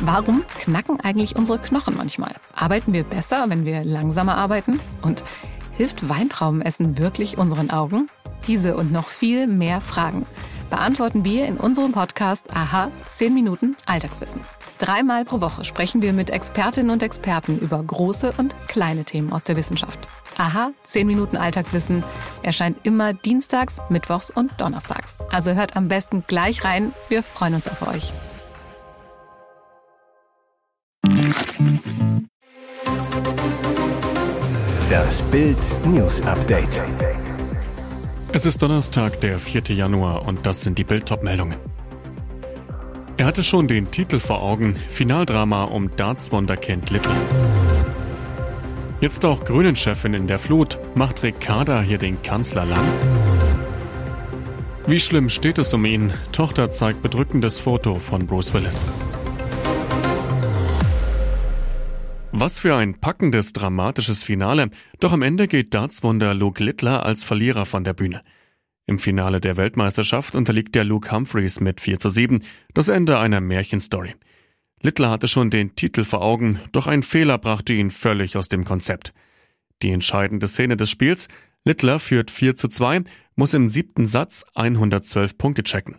Warum knacken eigentlich unsere Knochen manchmal? Arbeiten wir besser, wenn wir langsamer arbeiten? Und hilft Weintraubenessen wirklich unseren Augen? Diese und noch viel mehr Fragen beantworten wir in unserem Podcast Aha 10 Minuten Alltagswissen. Dreimal pro Woche sprechen wir mit Expertinnen und Experten über große und kleine Themen aus der Wissenschaft. Aha 10 Minuten Alltagswissen erscheint immer dienstags, mittwochs und donnerstags. Also hört am besten gleich rein. Wir freuen uns auf euch. Das Bild News Update. Es ist Donnerstag, der 4. Januar und das sind die bild meldungen Er hatte schon den Titel vor Augen, Finaldrama um Darts-Wunderkind Lippe. Jetzt auch Grünen-Chefin in der Flut, macht Ricarda hier den Kanzler lang? Wie schlimm steht es um ihn? Tochter zeigt bedrückendes Foto von Bruce Willis. Was für ein packendes, dramatisches Finale. Doch am Ende geht Dartswunder Luke Littler als Verlierer von der Bühne. Im Finale der Weltmeisterschaft unterliegt der Luke Humphreys mit 4 zu 7. Das Ende einer Märchenstory. Littler hatte schon den Titel vor Augen, doch ein Fehler brachte ihn völlig aus dem Konzept. Die entscheidende Szene des Spiels, Littler führt 4 zu 2, muss im siebten Satz 112 Punkte checken.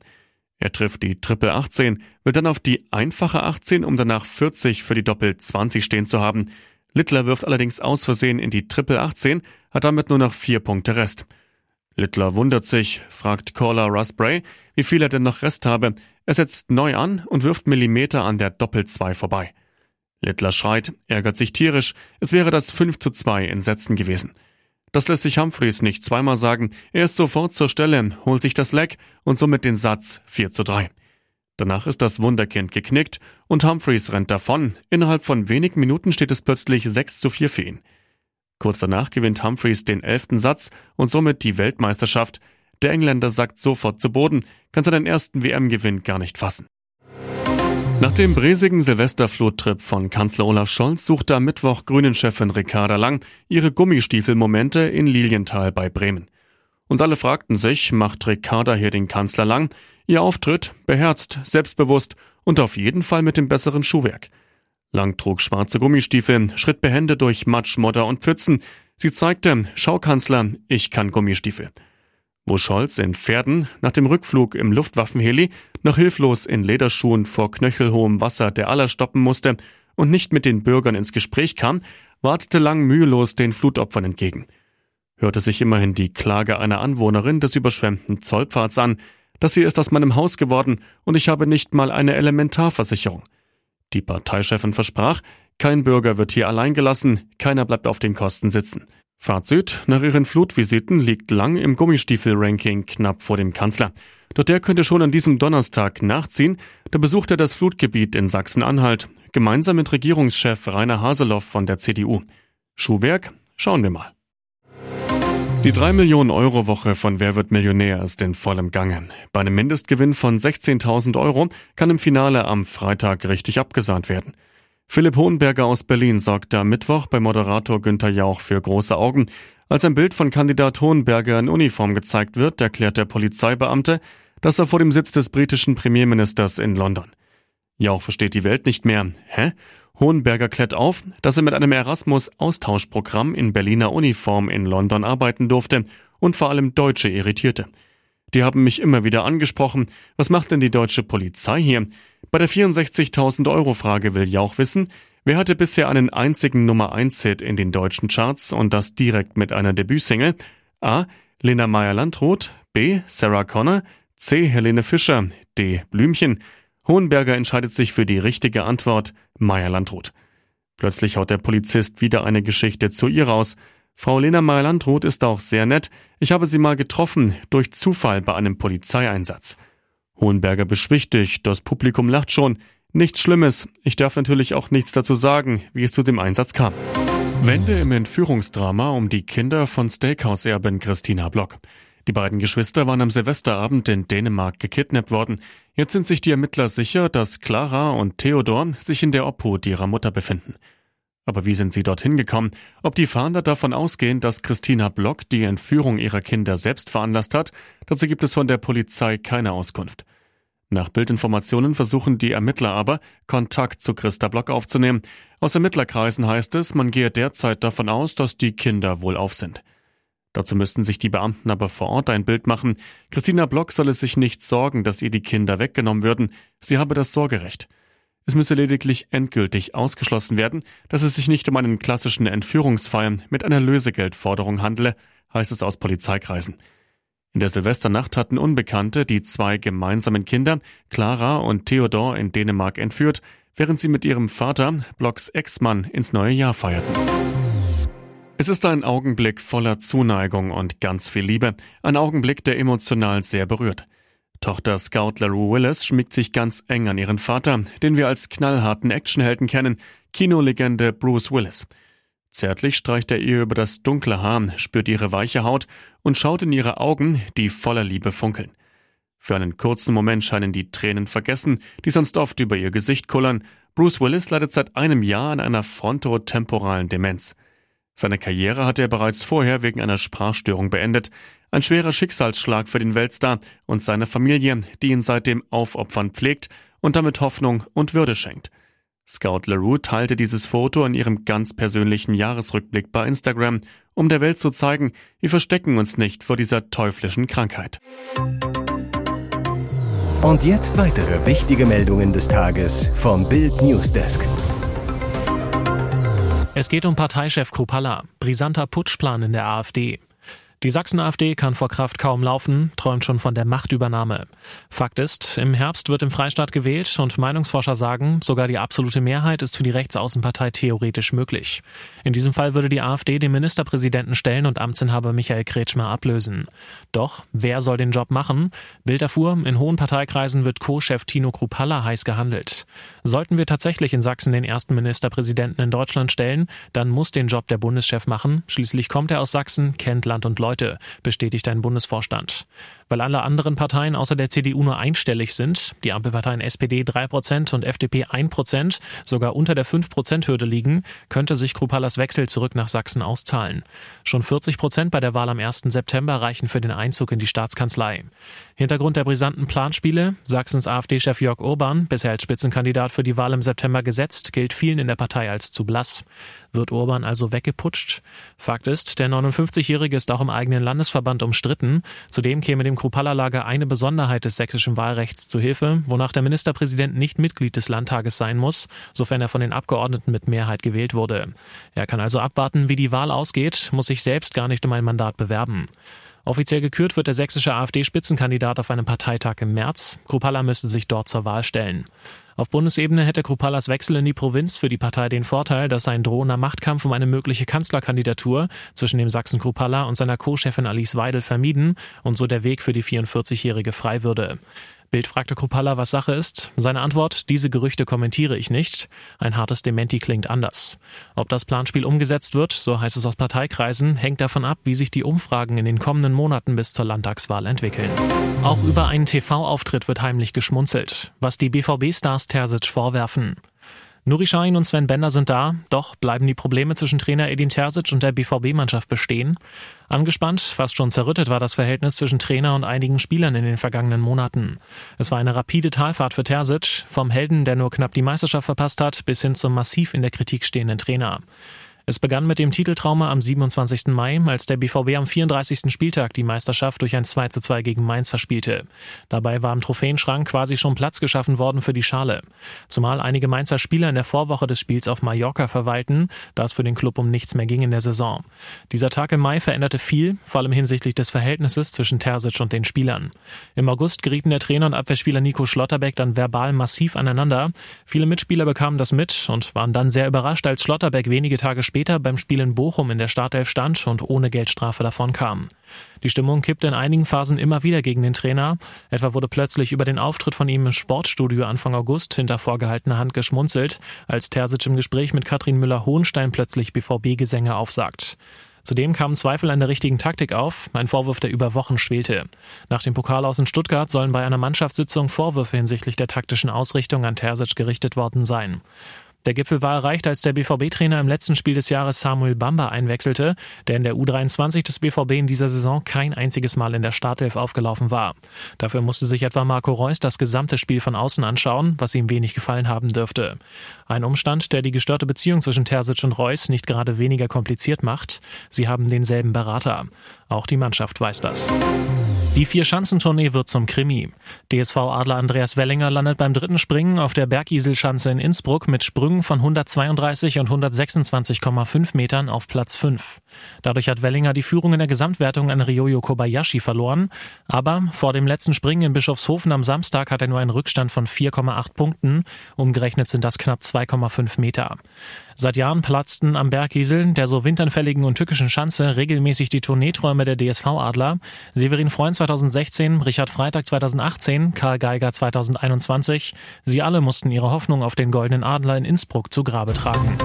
Er trifft die Triple 18, will dann auf die einfache 18, um danach 40 für die Doppel 20 stehen zu haben. Littler wirft allerdings aus Versehen in die Triple 18, hat damit nur noch vier Punkte Rest. Littler wundert sich, fragt Caller Russ Bray, wie viel er denn noch Rest habe. Er setzt neu an und wirft Millimeter an der Doppel 2 vorbei. Littler schreit, ärgert sich tierisch, es wäre das 5 zu 2 in Sätzen gewesen. Das lässt sich Humphreys nicht zweimal sagen. Er ist sofort zur Stelle, holt sich das Leck und somit den Satz 4 zu 3. Danach ist das Wunderkind geknickt und Humphreys rennt davon. Innerhalb von wenigen Minuten steht es plötzlich 6 zu 4 für ihn. Kurz danach gewinnt Humphreys den elften Satz und somit die Weltmeisterschaft. Der Engländer sackt sofort zu Boden, kann seinen ersten WM-Gewinn gar nicht fassen. Nach dem bräsigen Silvesterfluttrip von Kanzler Olaf Scholz suchte am Mittwoch Grünen-Chefin Ricarda Lang ihre Gummistiefelmomente in Lilienthal bei Bremen. Und alle fragten sich, macht Ricarda hier den Kanzler Lang? Ihr Auftritt beherzt, selbstbewusst und auf jeden Fall mit dem besseren Schuhwerk. Lang trug schwarze Gummistiefel, schritt behende durch Matsch, Modder und Pfützen. Sie zeigte, Schau Kanzler, ich kann Gummistiefel wo Scholz in Pferden nach dem Rückflug im Luftwaffenheli noch hilflos in Lederschuhen vor knöchelhohem Wasser der aller stoppen musste und nicht mit den Bürgern ins Gespräch kam, wartete Lang mühelos den Flutopfern entgegen. Hörte sich immerhin die Klage einer Anwohnerin des überschwemmten Zollpfads an. Das hier ist aus meinem Haus geworden und ich habe nicht mal eine Elementarversicherung. Die Parteichefin versprach, kein Bürger wird hier allein gelassen, keiner bleibt auf den Kosten sitzen. Fazit, nach ihren Flutvisiten liegt Lang im Gummistiefel-Ranking knapp vor dem Kanzler. Doch der könnte schon an diesem Donnerstag nachziehen. Da besucht er das Flutgebiet in Sachsen-Anhalt, gemeinsam mit Regierungschef Rainer Haseloff von der CDU. Schuhwerk? Schauen wir mal. Die 3 Millionen Euro Woche von Wer wird Millionär ist in vollem Gange. Bei einem Mindestgewinn von 16.000 Euro kann im Finale am Freitag richtig abgesahnt werden. Philipp Hohenberger aus Berlin sorgte am Mittwoch bei Moderator Günther Jauch für große Augen. Als ein Bild von Kandidat Hohenberger in Uniform gezeigt wird, erklärt der Polizeibeamte, dass er vor dem Sitz des britischen Premierministers in London. Jauch versteht die Welt nicht mehr. Hä? Hohenberger klärt auf, dass er mit einem Erasmus-Austauschprogramm in Berliner Uniform in London arbeiten durfte und vor allem Deutsche irritierte. Die haben mich immer wieder angesprochen. Was macht denn die deutsche Polizei hier? Bei der 64.000 Euro Frage will Jauch wissen, wer hatte bisher einen einzigen Nummer 1 Hit in den deutschen Charts und das direkt mit einer Debütsingle? A. Lena Meyer-Landrut, B. Sarah Connor, C. Helene Fischer, D. Blümchen. Hohenberger entscheidet sich für die richtige Antwort, Meyer-Landrut. Plötzlich haut der Polizist wieder eine Geschichte zu ihr raus. Frau Lena Meyer-Landrut ist auch sehr nett. Ich habe sie mal getroffen, durch Zufall bei einem Polizeieinsatz. Hohenberger beschwichtigt, das Publikum lacht schon. Nichts Schlimmes. Ich darf natürlich auch nichts dazu sagen, wie es zu dem Einsatz kam. Wende im Entführungsdrama um die Kinder von Steakhouse-Erbin Christina Block. Die beiden Geschwister waren am Silvesterabend in Dänemark gekidnappt worden. Jetzt sind sich die Ermittler sicher, dass Clara und Theodor sich in der Obhut ihrer Mutter befinden. Aber wie sind sie dorthin gekommen? Ob die Fahnder davon ausgehen, dass Christina Block die Entführung ihrer Kinder selbst veranlasst hat, dazu gibt es von der Polizei keine Auskunft. Nach Bildinformationen versuchen die Ermittler aber, Kontakt zu Christa Block aufzunehmen. Aus Ermittlerkreisen heißt es, man gehe derzeit davon aus, dass die Kinder wohlauf sind. Dazu müssten sich die Beamten aber vor Ort ein Bild machen. Christina Block solle sich nicht sorgen, dass ihr die Kinder weggenommen würden. Sie habe das Sorgerecht. Es müsse lediglich endgültig ausgeschlossen werden, dass es sich nicht um einen klassischen Entführungsfall mit einer Lösegeldforderung handele, heißt es aus Polizeikreisen. In der Silvesternacht hatten Unbekannte die zwei gemeinsamen Kinder, Clara und Theodor, in Dänemark entführt, während sie mit ihrem Vater, Blocks Ex-Mann, ins neue Jahr feierten. Es ist ein Augenblick voller Zuneigung und ganz viel Liebe, ein Augenblick, der emotional sehr berührt. Tochter Scout LaRue Willis schmiegt sich ganz eng an ihren Vater, den wir als knallharten Actionhelden kennen, Kinolegende Bruce Willis. Zärtlich streicht er ihr über das dunkle Haar, spürt ihre weiche Haut und schaut in ihre Augen, die voller Liebe funkeln. Für einen kurzen Moment scheinen die Tränen vergessen, die sonst oft über ihr Gesicht kullern. Bruce Willis leidet seit einem Jahr an einer frontotemporalen Demenz. Seine Karriere hatte er bereits vorher wegen einer Sprachstörung beendet. Ein schwerer Schicksalsschlag für den Weltstar und seine Familie, die ihn seitdem aufopfern pflegt und damit Hoffnung und Würde schenkt. Scout LaRue teilte dieses Foto in ihrem ganz persönlichen Jahresrückblick bei Instagram, um der Welt zu zeigen, wir verstecken uns nicht vor dieser teuflischen Krankheit. Und jetzt weitere wichtige Meldungen des Tages vom Bild Newsdesk. Es geht um Parteichef Krupalla, brisanter Putschplan in der AfD. Die Sachsen-AfD kann vor Kraft kaum laufen, träumt schon von der Machtübernahme. Fakt ist, im Herbst wird im Freistaat gewählt und Meinungsforscher sagen, sogar die absolute Mehrheit ist für die Rechtsaußenpartei theoretisch möglich. In diesem Fall würde die AfD den Ministerpräsidenten stellen und Amtsinhaber Michael Kretschmer ablösen. Doch, wer soll den Job machen? Bild erfuhr, in hohen Parteikreisen wird Co-Chef Tino Krupalla heiß gehandelt. Sollten wir tatsächlich in Sachsen den ersten Ministerpräsidenten in Deutschland stellen, dann muss den Job der Bundeschef machen. Schließlich kommt er aus Sachsen, kennt Land und Leute bestätigt ein Bundesvorstand. Weil alle anderen Parteien außer der CDU nur einstellig sind, die Ampelparteien SPD 3% und FDP 1%, sogar unter der 5%-Hürde liegen, könnte sich Krupallas Wechsel zurück nach Sachsen auszahlen. Schon 40% bei der Wahl am 1. September reichen für den Einzug in die Staatskanzlei. Hintergrund der brisanten Planspiele, Sachsens AfD-Chef Jörg Urban, bisher als Spitzenkandidat für die Wahl im September gesetzt, gilt vielen in der Partei als zu blass. Wird Urban also weggeputscht? Fakt ist, der 59-Jährige ist auch im eigenen Landesverband umstritten. Zudem käme dem Krupalla-Lager eine Besonderheit des sächsischen Wahlrechts zu Hilfe, wonach der Ministerpräsident nicht Mitglied des Landtages sein muss, sofern er von den Abgeordneten mit Mehrheit gewählt wurde. Er kann also abwarten, wie die Wahl ausgeht, muss sich selbst gar nicht um ein Mandat bewerben. Offiziell gekürt wird der sächsische AfD-Spitzenkandidat auf einem Parteitag im März. Krupalla müsste sich dort zur Wahl stellen. Auf Bundesebene hätte Krupallas Wechsel in die Provinz für die Partei den Vorteil, dass ein drohender Machtkampf um eine mögliche Kanzlerkandidatur zwischen dem Sachsen Krupalla und seiner Co-Chefin Alice Weidel vermieden und so der Weg für die 44-Jährige frei würde. Bild fragte Krupalla, was Sache ist. Seine Antwort, diese Gerüchte kommentiere ich nicht. Ein hartes Dementi klingt anders. Ob das Planspiel umgesetzt wird, so heißt es aus Parteikreisen, hängt davon ab, wie sich die Umfragen in den kommenden Monaten bis zur Landtagswahl entwickeln. Auch über einen TV-Auftritt wird heimlich geschmunzelt, was die BVB-Stars Terzic vorwerfen. Nuri Sahin und Sven Bender sind da, doch bleiben die Probleme zwischen Trainer Edin Terzic und der BVB-Mannschaft bestehen. Angespannt, fast schon zerrüttet war das Verhältnis zwischen Trainer und einigen Spielern in den vergangenen Monaten. Es war eine rapide Talfahrt für Terzic, vom Helden, der nur knapp die Meisterschaft verpasst hat, bis hin zum massiv in der Kritik stehenden Trainer. Es begann mit dem Titeltrauma am 27. Mai, als der BVB am 34. Spieltag die Meisterschaft durch ein 2 zu 2 gegen Mainz verspielte. Dabei war im Trophäenschrank quasi schon Platz geschaffen worden für die Schale. Zumal einige Mainzer Spieler in der Vorwoche des Spiels auf Mallorca verweilten, da es für den Club um nichts mehr ging in der Saison. Dieser Tag im Mai veränderte viel, vor allem hinsichtlich des Verhältnisses zwischen Terzic und den Spielern. Im August gerieten der Trainer und Abwehrspieler Nico Schlotterbeck dann verbal massiv aneinander. Viele Mitspieler bekamen das mit und waren dann sehr überrascht, als Schlotterbeck wenige Tage später später beim Spiel in Bochum in der Startelf stand und ohne Geldstrafe davon kam. Die Stimmung kippte in einigen Phasen immer wieder gegen den Trainer. Etwa wurde plötzlich über den Auftritt von ihm im Sportstudio Anfang August hinter vorgehaltener Hand geschmunzelt, als Terzic im Gespräch mit Katrin Müller-Hohenstein plötzlich BVB-Gesänge aufsagt. Zudem kamen Zweifel an der richtigen Taktik auf, ein Vorwurf, der über Wochen schwelte. Nach dem Pokal aus in Stuttgart sollen bei einer Mannschaftssitzung Vorwürfe hinsichtlich der taktischen Ausrichtung an Terzic gerichtet worden sein. Der Gipfel war erreicht, als der BVB-Trainer im letzten Spiel des Jahres Samuel Bamba einwechselte, der in der U23 des BVB in dieser Saison kein einziges Mal in der Startelf aufgelaufen war. Dafür musste sich etwa Marco Reus das gesamte Spiel von außen anschauen, was ihm wenig gefallen haben dürfte. Ein Umstand, der die gestörte Beziehung zwischen Terzic und Reus nicht gerade weniger kompliziert macht. Sie haben denselben Berater. Auch die Mannschaft weiß das. Die Vier-Schanzentournee wird zum Krimi. DSV-Adler Andreas Wellinger landet beim dritten Springen auf der Bergiselschanze in Innsbruck mit Sprüngen von 132 und 126,5 Metern auf Platz 5. Dadurch hat Wellinger die Führung in der Gesamtwertung an Ryoyo Kobayashi verloren. Aber vor dem letzten Springen in Bischofshofen am Samstag hat er nur einen Rückstand von 4,8 Punkten. Umgerechnet sind das knapp 2,5 Meter. Seit Jahren platzten am Bergisel, der so windanfälligen und tückischen Schanze, regelmäßig die Tourneeträume der DSV-Adler. Severin Freund 2016, Richard Freitag 2018, Karl Geiger 2021. Sie alle mussten ihre Hoffnung auf den Goldenen Adler in Innsbruck zu Grabe tragen.